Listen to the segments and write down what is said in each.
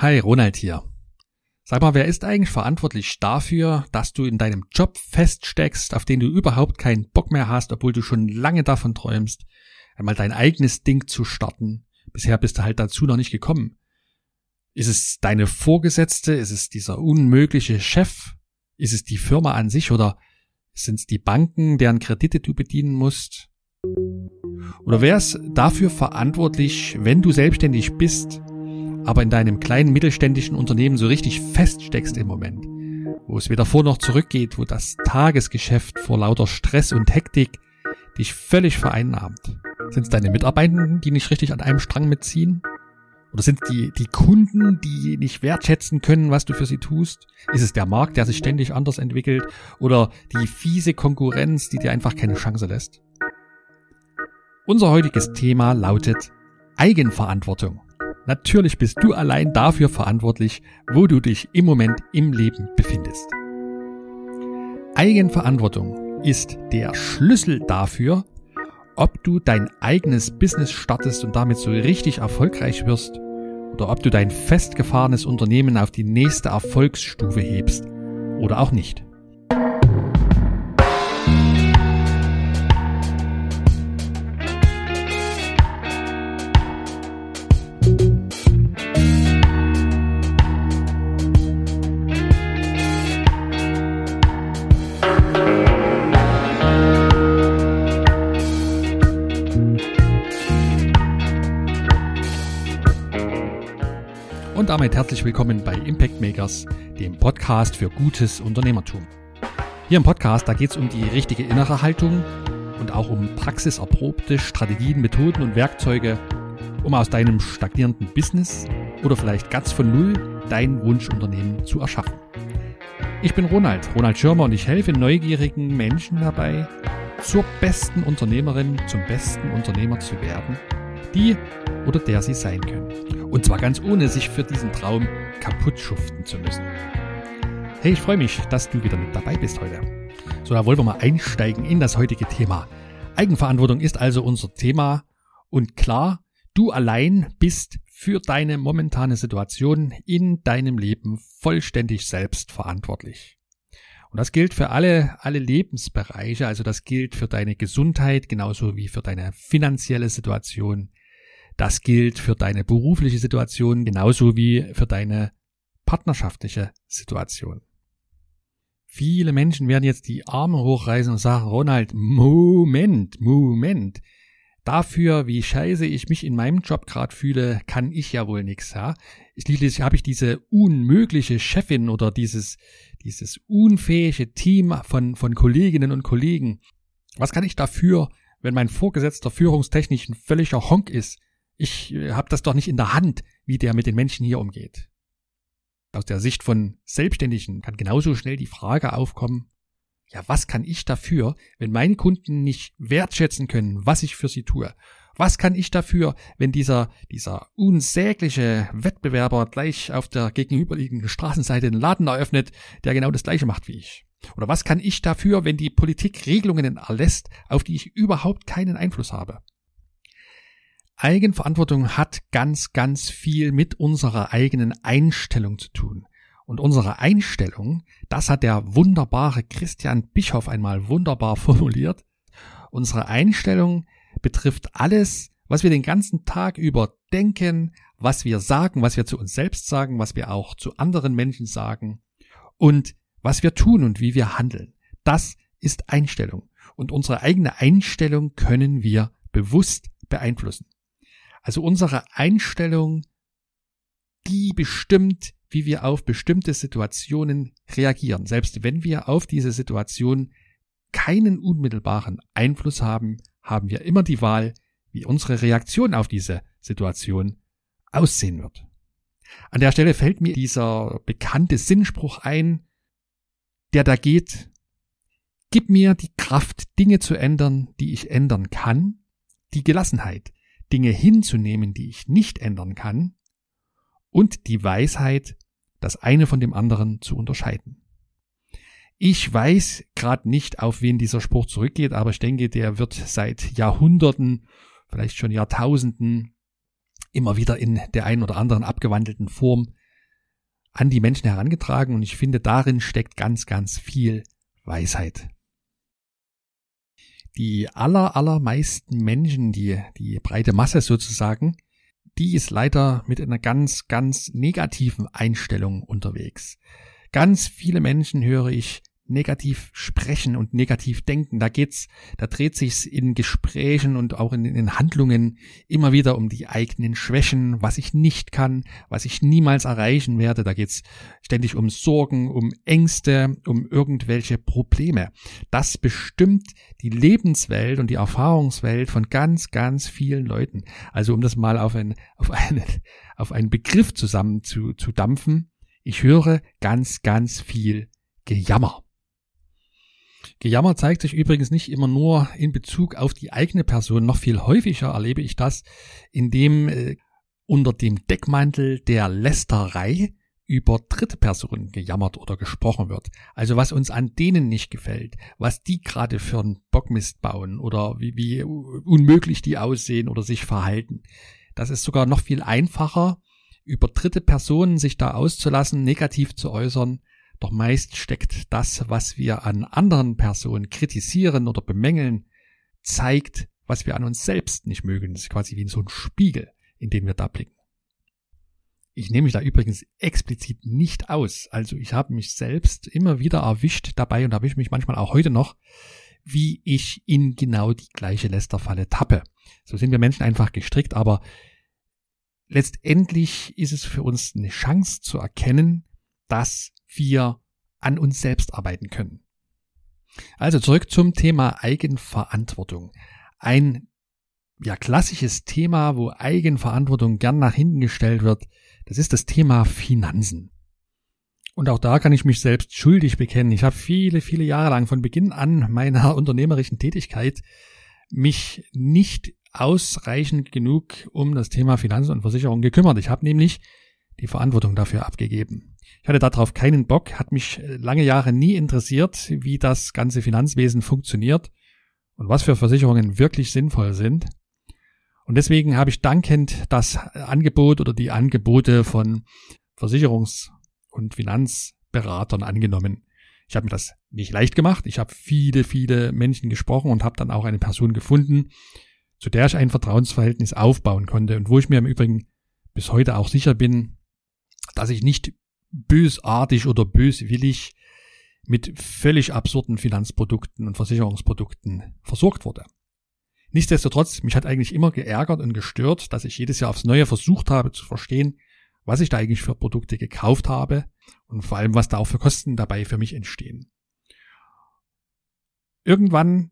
Hi, Ronald hier. Sag mal, wer ist eigentlich verantwortlich dafür, dass du in deinem Job feststeckst, auf den du überhaupt keinen Bock mehr hast, obwohl du schon lange davon träumst, einmal dein eigenes Ding zu starten? Bisher bist du halt dazu noch nicht gekommen. Ist es deine Vorgesetzte? Ist es dieser unmögliche Chef? Ist es die Firma an sich oder sind es die Banken, deren Kredite du bedienen musst? Oder wer ist dafür verantwortlich, wenn du selbstständig bist, aber in deinem kleinen mittelständischen Unternehmen so richtig feststeckst im Moment, wo es weder vor noch zurückgeht, wo das Tagesgeschäft vor lauter Stress und Hektik dich völlig vereinnahmt? Sind es deine Mitarbeitenden, die nicht richtig an einem Strang mitziehen? Oder sind die, die Kunden, die nicht wertschätzen können, was du für sie tust? Ist es der Markt, der sich ständig anders entwickelt? Oder die fiese Konkurrenz, die dir einfach keine Chance lässt? Unser heutiges Thema lautet Eigenverantwortung. Natürlich bist du allein dafür verantwortlich, wo du dich im Moment im Leben befindest. Eigenverantwortung ist der Schlüssel dafür, ob du dein eigenes Business startest und damit so richtig erfolgreich wirst oder ob du dein festgefahrenes Unternehmen auf die nächste Erfolgsstufe hebst oder auch nicht. Herzlich willkommen bei Impact Makers, dem Podcast für gutes Unternehmertum. Hier im Podcast, da geht es um die richtige innere Haltung und auch um praxiserprobte Strategien, Methoden und Werkzeuge, um aus deinem stagnierenden Business oder vielleicht ganz von Null dein Wunschunternehmen zu erschaffen. Ich bin Ronald, Ronald Schirmer und ich helfe neugierigen Menschen dabei, zur besten Unternehmerin, zum besten Unternehmer zu werden, die oder der sie sein können. Und zwar ganz ohne sich für diesen Traum kaputt schuften zu müssen. Hey, ich freue mich, dass du wieder mit dabei bist heute. So, da wollen wir mal einsteigen in das heutige Thema. Eigenverantwortung ist also unser Thema und klar, du allein bist für deine momentane Situation in deinem Leben vollständig selbst verantwortlich. Und das gilt für alle, alle Lebensbereiche, also das gilt für deine Gesundheit genauso wie für deine finanzielle Situation, das gilt für deine berufliche Situation genauso wie für deine partnerschaftliche Situation. Viele Menschen werden jetzt die Arme hochreißen und sagen, Ronald, Moment, Moment. Dafür, wie scheiße ich mich in meinem Job gerade fühle, kann ich ja wohl nichts. Ja? Schließlich habe ich diese unmögliche Chefin oder dieses, dieses unfähige Team von, von Kolleginnen und Kollegen. Was kann ich dafür, wenn mein Vorgesetzter führungstechnisch ein völliger Honk ist? Ich äh, habe das doch nicht in der Hand, wie der mit den Menschen hier umgeht. Aus der Sicht von Selbstständigen kann genauso schnell die Frage aufkommen, ja, was kann ich dafür, wenn meine Kunden nicht wertschätzen können, was ich für sie tue? Was kann ich dafür, wenn dieser, dieser unsägliche Wettbewerber gleich auf der gegenüberliegenden Straßenseite den Laden eröffnet, der genau das gleiche macht wie ich? Oder was kann ich dafür, wenn die Politik Regelungen erlässt, auf die ich überhaupt keinen Einfluss habe? Eigenverantwortung hat ganz, ganz viel mit unserer eigenen Einstellung zu tun. Und unsere Einstellung, das hat der wunderbare Christian Bischoff einmal wunderbar formuliert. Unsere Einstellung betrifft alles, was wir den ganzen Tag über denken, was wir sagen, was wir zu uns selbst sagen, was wir auch zu anderen Menschen sagen und was wir tun und wie wir handeln. Das ist Einstellung. Und unsere eigene Einstellung können wir bewusst beeinflussen. Also unsere Einstellung, die bestimmt, wie wir auf bestimmte Situationen reagieren. Selbst wenn wir auf diese Situation keinen unmittelbaren Einfluss haben, haben wir immer die Wahl, wie unsere Reaktion auf diese Situation aussehen wird. An der Stelle fällt mir dieser bekannte Sinnspruch ein, der da geht, gib mir die Kraft, Dinge zu ändern, die ich ändern kann, die Gelassenheit, Dinge hinzunehmen, die ich nicht ändern kann, und die Weisheit, das eine von dem anderen zu unterscheiden. Ich weiß gerade nicht, auf wen dieser Spruch zurückgeht, aber ich denke, der wird seit Jahrhunderten, vielleicht schon Jahrtausenden, immer wieder in der einen oder anderen abgewandelten Form an die Menschen herangetragen und ich finde, darin steckt ganz, ganz viel Weisheit. Die aller, allermeisten Menschen, die, die breite Masse sozusagen, die ist leider mit einer ganz, ganz negativen Einstellung unterwegs. Ganz viele Menschen höre ich negativ sprechen und negativ denken. Da geht's, da dreht sich's in Gesprächen und auch in, in Handlungen immer wieder um die eigenen Schwächen, was ich nicht kann, was ich niemals erreichen werde. Da geht's ständig um Sorgen, um Ängste, um irgendwelche Probleme. Das bestimmt die Lebenswelt und die Erfahrungswelt von ganz, ganz vielen Leuten. Also um das mal auf ein, auf einen, auf einen Begriff zusammen zu, zu dampfen. Ich höre ganz, ganz viel Gejammer. Gejammer zeigt sich übrigens nicht immer nur in Bezug auf die eigene Person. Noch viel häufiger erlebe ich das, indem äh, unter dem Deckmantel der Lästerei über dritte Personen gejammert oder gesprochen wird. Also was uns an denen nicht gefällt, was die gerade für einen Bockmist bauen oder wie, wie unmöglich die aussehen oder sich verhalten. Das ist sogar noch viel einfacher, über dritte Personen sich da auszulassen, negativ zu äußern, doch meist steckt das, was wir an anderen Personen kritisieren oder bemängeln, zeigt, was wir an uns selbst nicht mögen. Das ist quasi wie so ein Spiegel, in den wir da blicken. Ich nehme mich da übrigens explizit nicht aus. Also ich habe mich selbst immer wieder erwischt dabei und erwische mich manchmal auch heute noch, wie ich in genau die gleiche Lästerfalle tappe. So sind wir Menschen einfach gestrickt, aber letztendlich ist es für uns eine Chance zu erkennen, dass wir an uns selbst arbeiten können. Also zurück zum Thema Eigenverantwortung. Ein ja klassisches Thema, wo Eigenverantwortung gern nach hinten gestellt wird, das ist das Thema Finanzen. Und auch da kann ich mich selbst schuldig bekennen. Ich habe viele, viele Jahre lang von Beginn an meiner unternehmerischen Tätigkeit mich nicht ausreichend genug um das Thema Finanzen und Versicherung gekümmert. Ich habe nämlich die Verantwortung dafür abgegeben. Ich hatte darauf keinen Bock, hat mich äh, lange Jahre nie interessiert, wie das ganze Finanzwesen funktioniert und was für Versicherungen wirklich sinnvoll sind. Und deswegen habe ich dankend das Angebot oder die Angebote von Versicherungs- und Finanzberatern angenommen. Ich habe mir das nicht leicht gemacht. Ich habe viele, viele Menschen gesprochen und habe dann auch eine Person gefunden, zu der ich ein Vertrauensverhältnis aufbauen konnte und wo ich mir im Übrigen bis heute auch sicher bin, dass ich nicht bösartig oder böswillig mit völlig absurden Finanzprodukten und Versicherungsprodukten versorgt wurde. Nichtsdestotrotz, mich hat eigentlich immer geärgert und gestört, dass ich jedes Jahr aufs Neue versucht habe zu verstehen, was ich da eigentlich für Produkte gekauft habe und vor allem, was da auch für Kosten dabei für mich entstehen. Irgendwann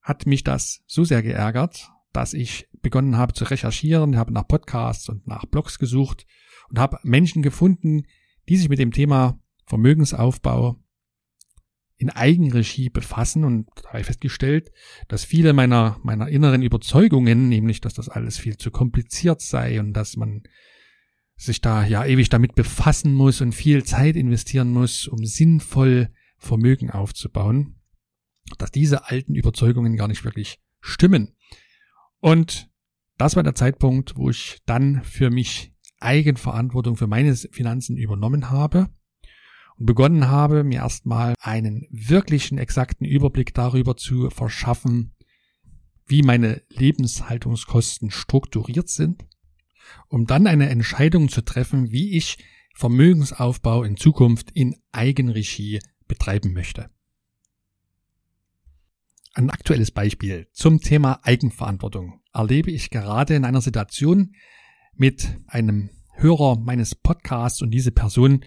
hat mich das so sehr geärgert, dass ich begonnen habe zu recherchieren, habe nach Podcasts und nach Blogs gesucht und habe Menschen gefunden, die sich mit dem Thema Vermögensaufbau in Eigenregie befassen und habe festgestellt, dass viele meiner, meiner inneren Überzeugungen, nämlich, dass das alles viel zu kompliziert sei und dass man sich da ja ewig damit befassen muss und viel Zeit investieren muss, um sinnvoll Vermögen aufzubauen, dass diese alten Überzeugungen gar nicht wirklich stimmen. Und das war der Zeitpunkt, wo ich dann für mich Eigenverantwortung für meine Finanzen übernommen habe und begonnen habe, mir erstmal einen wirklichen exakten Überblick darüber zu verschaffen, wie meine Lebenshaltungskosten strukturiert sind, um dann eine Entscheidung zu treffen, wie ich Vermögensaufbau in Zukunft in Eigenregie betreiben möchte. Ein aktuelles Beispiel zum Thema Eigenverantwortung erlebe ich gerade in einer Situation, mit einem Hörer meines Podcasts und diese Person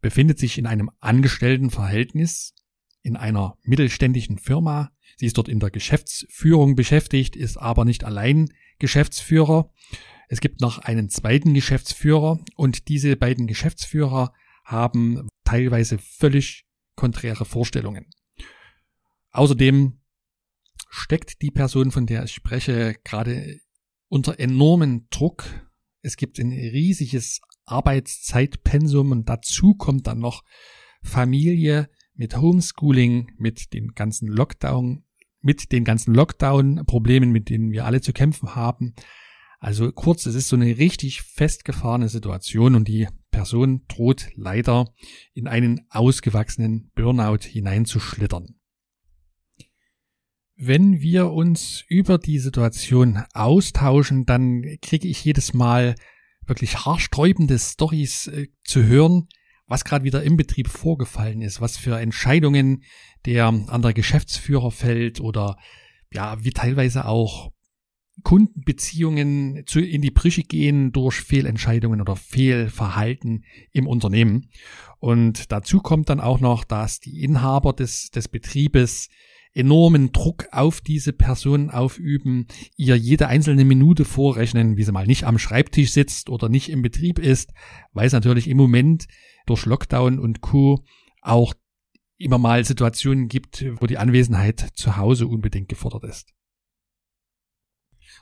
befindet sich in einem Angestelltenverhältnis in einer mittelständischen Firma. Sie ist dort in der Geschäftsführung beschäftigt, ist aber nicht allein Geschäftsführer. Es gibt noch einen zweiten Geschäftsführer und diese beiden Geschäftsführer haben teilweise völlig konträre Vorstellungen. Außerdem steckt die Person, von der ich spreche, gerade unter enormen Druck. Es gibt ein riesiges Arbeitszeitpensum und dazu kommt dann noch Familie mit Homeschooling, mit den ganzen Lockdown, mit den ganzen Lockdown-Problemen, mit denen wir alle zu kämpfen haben. Also kurz, es ist so eine richtig festgefahrene Situation und die Person droht leider in einen ausgewachsenen Burnout hineinzuschlittern. Wenn wir uns über die Situation austauschen, dann kriege ich jedes Mal wirklich haarsträubende Stories äh, zu hören, was gerade wieder im Betrieb vorgefallen ist, was für Entscheidungen der andere Geschäftsführer fällt oder ja, wie teilweise auch Kundenbeziehungen zu, in die Brüche gehen durch Fehlentscheidungen oder Fehlverhalten im Unternehmen. Und dazu kommt dann auch noch, dass die Inhaber des, des Betriebes enormen Druck auf diese Person aufüben, ihr jede einzelne Minute vorrechnen, wie sie mal nicht am Schreibtisch sitzt oder nicht im Betrieb ist, weil es natürlich im Moment durch Lockdown und Co. auch immer mal Situationen gibt, wo die Anwesenheit zu Hause unbedingt gefordert ist.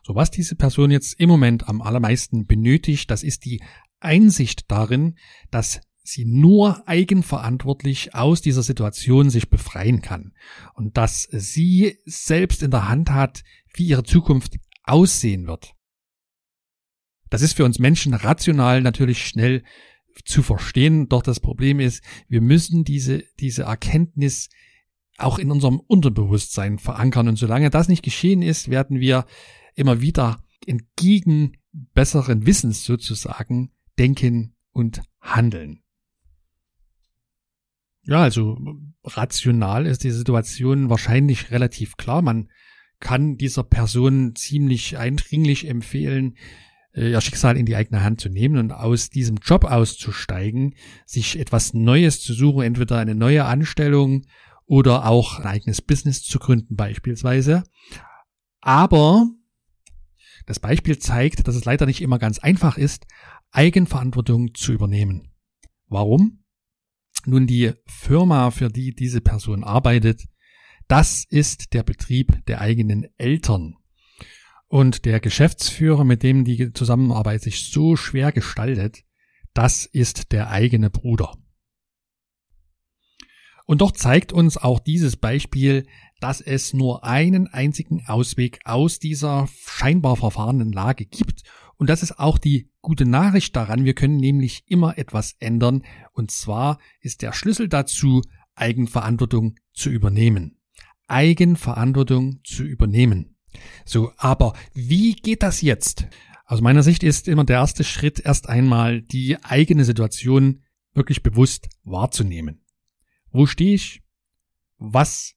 So, was diese Person jetzt im Moment am allermeisten benötigt, das ist die Einsicht darin, dass sie nur eigenverantwortlich aus dieser Situation sich befreien kann und dass sie selbst in der Hand hat, wie ihre Zukunft aussehen wird. Das ist für uns Menschen rational natürlich schnell zu verstehen, doch das Problem ist, wir müssen diese, diese Erkenntnis auch in unserem Unterbewusstsein verankern und solange das nicht geschehen ist, werden wir immer wieder entgegen besseren Wissens sozusagen denken und handeln. Ja, also rational ist die Situation wahrscheinlich relativ klar. Man kann dieser Person ziemlich eindringlich empfehlen, äh, ihr Schicksal in die eigene Hand zu nehmen und aus diesem Job auszusteigen, sich etwas Neues zu suchen, entweder eine neue Anstellung oder auch ein eigenes Business zu gründen beispielsweise. Aber das Beispiel zeigt, dass es leider nicht immer ganz einfach ist, Eigenverantwortung zu übernehmen. Warum? Nun, die Firma, für die diese Person arbeitet, das ist der Betrieb der eigenen Eltern. Und der Geschäftsführer, mit dem die Zusammenarbeit sich so schwer gestaltet, das ist der eigene Bruder. Und doch zeigt uns auch dieses Beispiel, dass es nur einen einzigen Ausweg aus dieser scheinbar verfahrenen Lage gibt. Und das ist auch die gute Nachricht daran. Wir können nämlich immer etwas ändern. Und zwar ist der Schlüssel dazu, Eigenverantwortung zu übernehmen. Eigenverantwortung zu übernehmen. So, aber wie geht das jetzt? Aus meiner Sicht ist immer der erste Schritt erst einmal die eigene Situation wirklich bewusst wahrzunehmen. Wo stehe ich? Was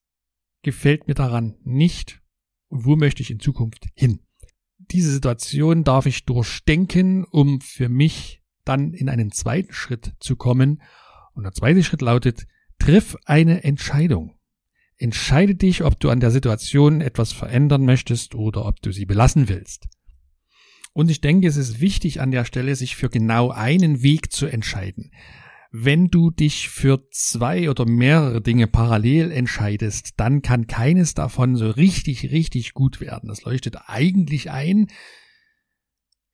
gefällt mir daran nicht und wo möchte ich in Zukunft hin. Diese Situation darf ich durchdenken, um für mich dann in einen zweiten Schritt zu kommen. Und der zweite Schritt lautet, triff eine Entscheidung. Entscheide dich, ob du an der Situation etwas verändern möchtest oder ob du sie belassen willst. Und ich denke, es ist wichtig an der Stelle, sich für genau einen Weg zu entscheiden wenn du dich für zwei oder mehrere Dinge parallel entscheidest, dann kann keines davon so richtig, richtig gut werden. Das leuchtet eigentlich ein.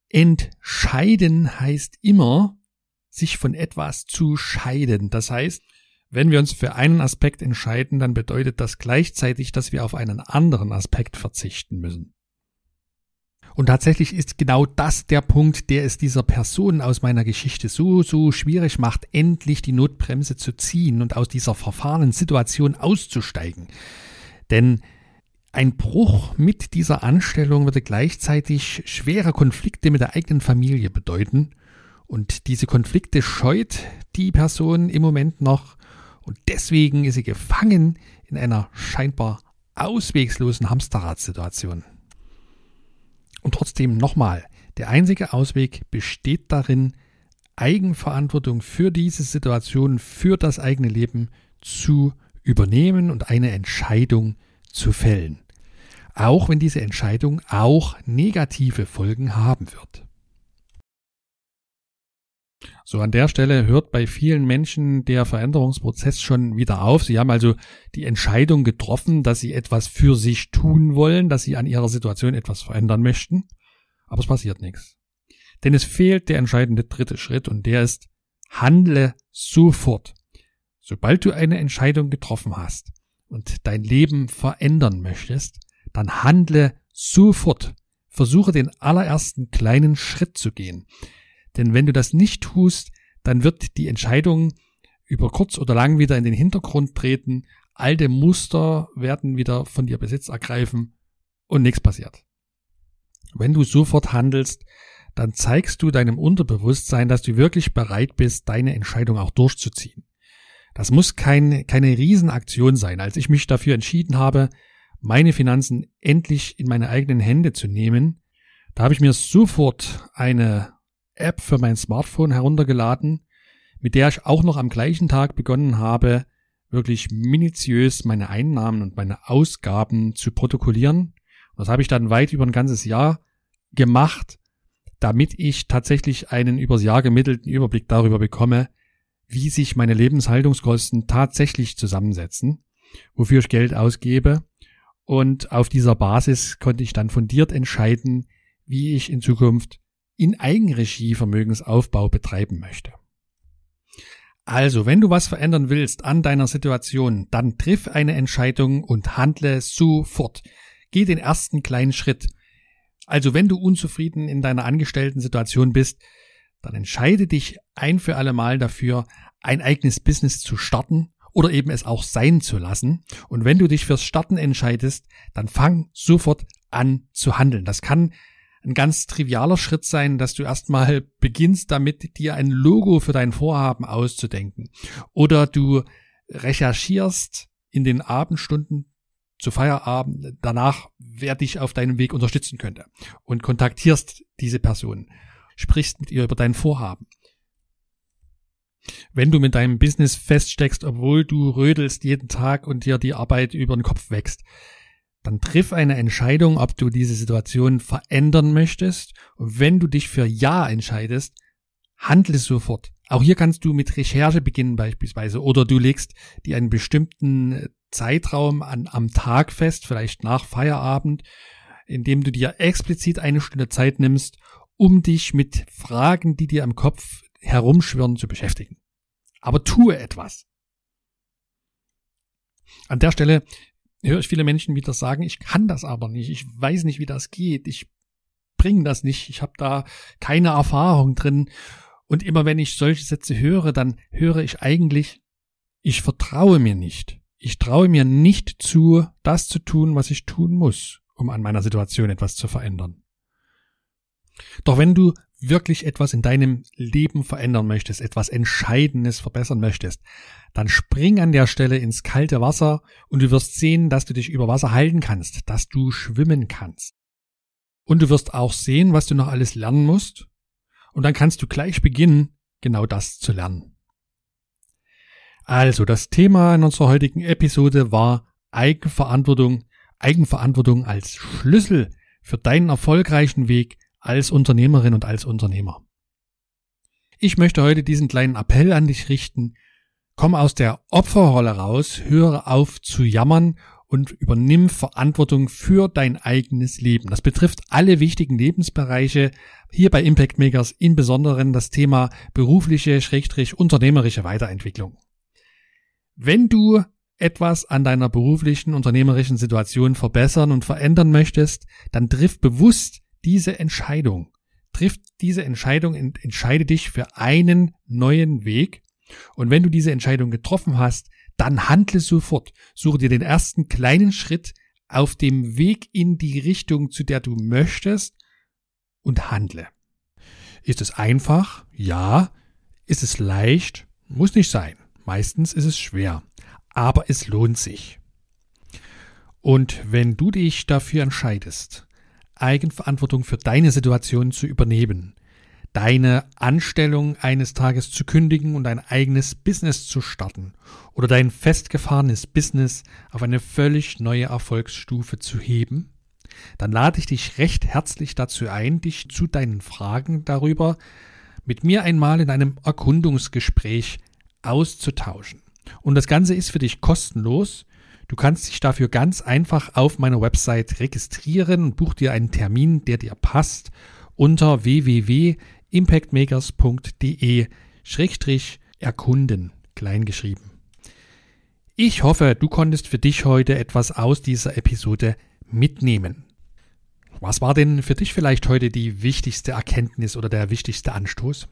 Entscheiden heißt immer, sich von etwas zu scheiden. Das heißt, wenn wir uns für einen Aspekt entscheiden, dann bedeutet das gleichzeitig, dass wir auf einen anderen Aspekt verzichten müssen. Und tatsächlich ist genau das der Punkt, der es dieser Person aus meiner Geschichte so, so schwierig macht, endlich die Notbremse zu ziehen und aus dieser verfahrenen Situation auszusteigen. Denn ein Bruch mit dieser Anstellung würde gleichzeitig schwere Konflikte mit der eigenen Familie bedeuten. Und diese Konflikte scheut die Person im Moment noch. Und deswegen ist sie gefangen in einer scheinbar auswegslosen Hamsterradssituation. Und trotzdem nochmal, der einzige Ausweg besteht darin, Eigenverantwortung für diese Situation, für das eigene Leben zu übernehmen und eine Entscheidung zu fällen. Auch wenn diese Entscheidung auch negative Folgen haben wird. So an der Stelle hört bei vielen Menschen der Veränderungsprozess schon wieder auf. Sie haben also die Entscheidung getroffen, dass sie etwas für sich tun wollen, dass sie an ihrer Situation etwas verändern möchten. Aber es passiert nichts. Denn es fehlt der entscheidende dritte Schritt und der ist, handle sofort. Sobald du eine Entscheidung getroffen hast und dein Leben verändern möchtest, dann handle sofort. versuche den allerersten kleinen Schritt zu gehen. Denn wenn du das nicht tust, dann wird die Entscheidung über kurz oder lang wieder in den Hintergrund treten, alte Muster werden wieder von dir Besitz ergreifen und nichts passiert. Wenn du sofort handelst, dann zeigst du deinem Unterbewusstsein, dass du wirklich bereit bist, deine Entscheidung auch durchzuziehen. Das muss kein, keine Riesenaktion sein. Als ich mich dafür entschieden habe, meine Finanzen endlich in meine eigenen Hände zu nehmen, da habe ich mir sofort eine App für mein Smartphone heruntergeladen, mit der ich auch noch am gleichen Tag begonnen habe, wirklich minutiös meine Einnahmen und meine Ausgaben zu protokollieren. Das habe ich dann weit über ein ganzes Jahr gemacht, damit ich tatsächlich einen übers Jahr gemittelten Überblick darüber bekomme, wie sich meine Lebenshaltungskosten tatsächlich zusammensetzen, wofür ich Geld ausgebe. Und auf dieser Basis konnte ich dann fundiert entscheiden, wie ich in Zukunft in Eigenregie Vermögensaufbau betreiben möchte. Also, wenn du was verändern willst an deiner Situation, dann triff eine Entscheidung und handle sofort. Geh den ersten kleinen Schritt. Also, wenn du unzufrieden in deiner angestellten Situation bist, dann entscheide dich ein für alle Mal dafür, ein eigenes Business zu starten oder eben es auch sein zu lassen. Und wenn du dich fürs Starten entscheidest, dann fang sofort an zu handeln. Das kann ein ganz trivialer Schritt sein, dass du erstmal beginnst damit, dir ein Logo für dein Vorhaben auszudenken. Oder du recherchierst in den Abendstunden zu Feierabend danach, wer dich auf deinem Weg unterstützen könnte und kontaktierst diese Person, sprichst mit ihr über dein Vorhaben. Wenn du mit deinem Business feststeckst, obwohl du rödelst jeden Tag und dir die Arbeit über den Kopf wächst, dann triff eine Entscheidung, ob du diese Situation verändern möchtest. Und wenn du dich für Ja entscheidest, handle sofort. Auch hier kannst du mit Recherche beginnen beispielsweise oder du legst dir einen bestimmten Zeitraum an, am Tag fest, vielleicht nach Feierabend, indem du dir explizit eine Stunde Zeit nimmst, um dich mit Fragen, die dir im Kopf herumschwirren, zu beschäftigen. Aber tue etwas. An der Stelle höre ich viele Menschen wieder sagen, ich kann das aber nicht, ich weiß nicht, wie das geht, ich bringe das nicht, ich habe da keine Erfahrung drin. Und immer wenn ich solche Sätze höre, dann höre ich eigentlich, ich vertraue mir nicht. Ich traue mir nicht zu, das zu tun, was ich tun muss, um an meiner Situation etwas zu verändern. Doch wenn du wirklich etwas in deinem Leben verändern möchtest, etwas Entscheidendes verbessern möchtest, dann spring an der Stelle ins kalte Wasser und du wirst sehen, dass du dich über Wasser halten kannst, dass du schwimmen kannst. Und du wirst auch sehen, was du noch alles lernen musst. Und dann kannst du gleich beginnen, genau das zu lernen. Also, das Thema in unserer heutigen Episode war Eigenverantwortung, Eigenverantwortung als Schlüssel für deinen erfolgreichen Weg als Unternehmerin und als Unternehmer. Ich möchte heute diesen kleinen Appell an dich richten. Komm aus der Opferrolle raus, höre auf zu jammern und übernimm Verantwortung für dein eigenes Leben. Das betrifft alle wichtigen Lebensbereiche, hier bei Impact Makers in besonderen das Thema berufliche, schrägstrich unternehmerische Weiterentwicklung. Wenn du etwas an deiner beruflichen, unternehmerischen Situation verbessern und verändern möchtest, dann triff bewusst diese Entscheidung. Triff diese Entscheidung entscheide dich für einen neuen Weg. Und wenn du diese Entscheidung getroffen hast, dann handle sofort. Suche dir den ersten kleinen Schritt auf dem Weg in die Richtung, zu der du möchtest und handle. Ist es einfach? Ja. Ist es leicht? Muss nicht sein. Meistens ist es schwer. Aber es lohnt sich. Und wenn du dich dafür entscheidest, Eigenverantwortung für deine Situation zu übernehmen, deine Anstellung eines Tages zu kündigen und ein eigenes Business zu starten oder dein festgefahrenes Business auf eine völlig neue Erfolgsstufe zu heben, dann lade ich dich recht herzlich dazu ein, dich zu deinen Fragen darüber mit mir einmal in einem Erkundungsgespräch auszutauschen. Und das Ganze ist für dich kostenlos Du kannst dich dafür ganz einfach auf meiner Website registrieren und buch dir einen Termin, der dir passt, unter www.impactmakers.de Schrägstrich erkunden, kleingeschrieben. Ich hoffe, du konntest für dich heute etwas aus dieser Episode mitnehmen. Was war denn für dich vielleicht heute die wichtigste Erkenntnis oder der wichtigste Anstoß?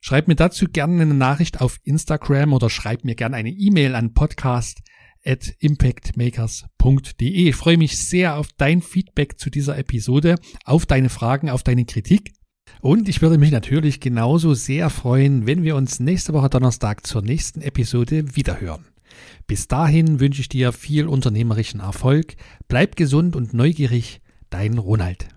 Schreib mir dazu gerne eine Nachricht auf Instagram oder schreib mir gerne eine E-Mail an podcast at impactmakers.de. Ich freue mich sehr auf dein Feedback zu dieser Episode, auf deine Fragen, auf deine Kritik. Und ich würde mich natürlich genauso sehr freuen, wenn wir uns nächste Woche Donnerstag zur nächsten Episode wiederhören. Bis dahin wünsche ich dir viel unternehmerischen Erfolg, bleib gesund und neugierig, dein Ronald.